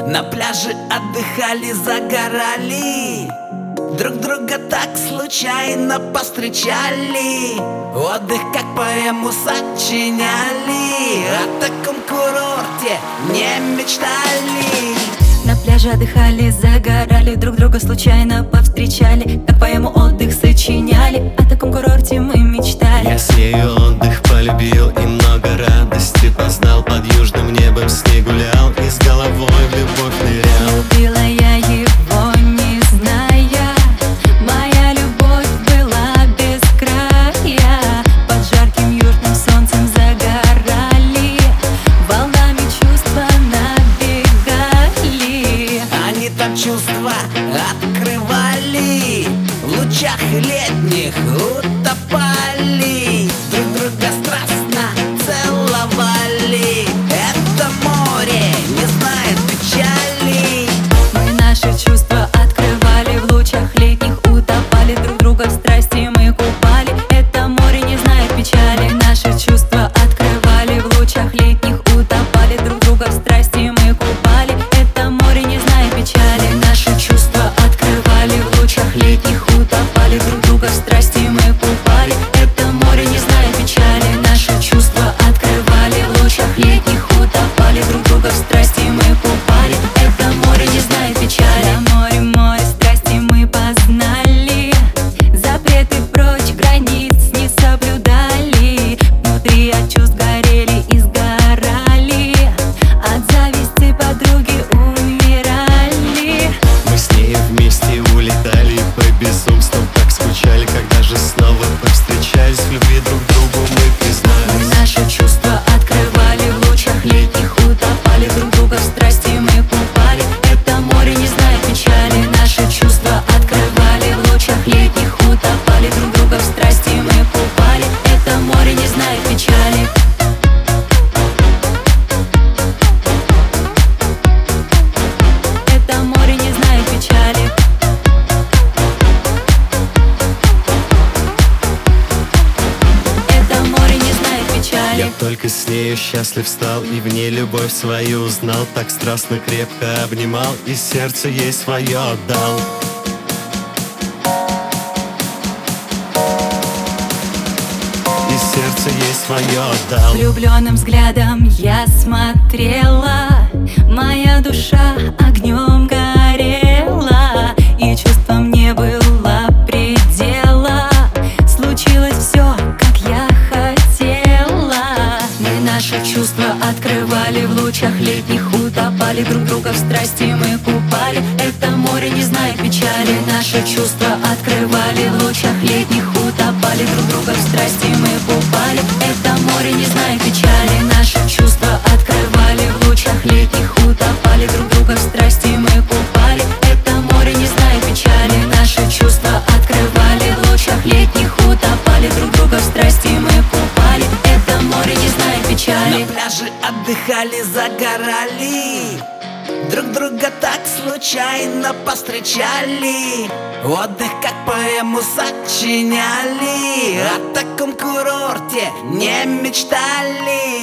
На пляже отдыхали, загорали. Друг друга так случайно повстречали. Отдых как поэму сочиняли. О таком курорте не мечтали. На пляже отдыхали, загорали. Друг друга случайно повстречали. Как поэму отдых сочиняли. О таком курорте мы мечтали. Я отдых Под южным небом с ней гулял и с головой в любовь нырял. Любила я его, не зная. Моя любовь была без края. Под жарким южным солнцем загорали. Волнами чувства набегали. Они там чувства открывали. В лучах летних утопали только с нею счастлив стал И в ней любовь свою узнал. Так страстно крепко обнимал И сердце ей свое отдал. И сердце ей свое отдал. Влюбленным взглядом я смотрела. Моя душа огнем открывали В лучах летних утопали Друг друга в страсти мы купали. Это море не знает печали Наши чувства открывали В лучах летних утопали Друг друга в страсти мы купали. Это море не знает печали отдыхали, загорали. Друг друга так случайно повстречали. Отдых как поэму сочиняли. О таком курорте не мечтали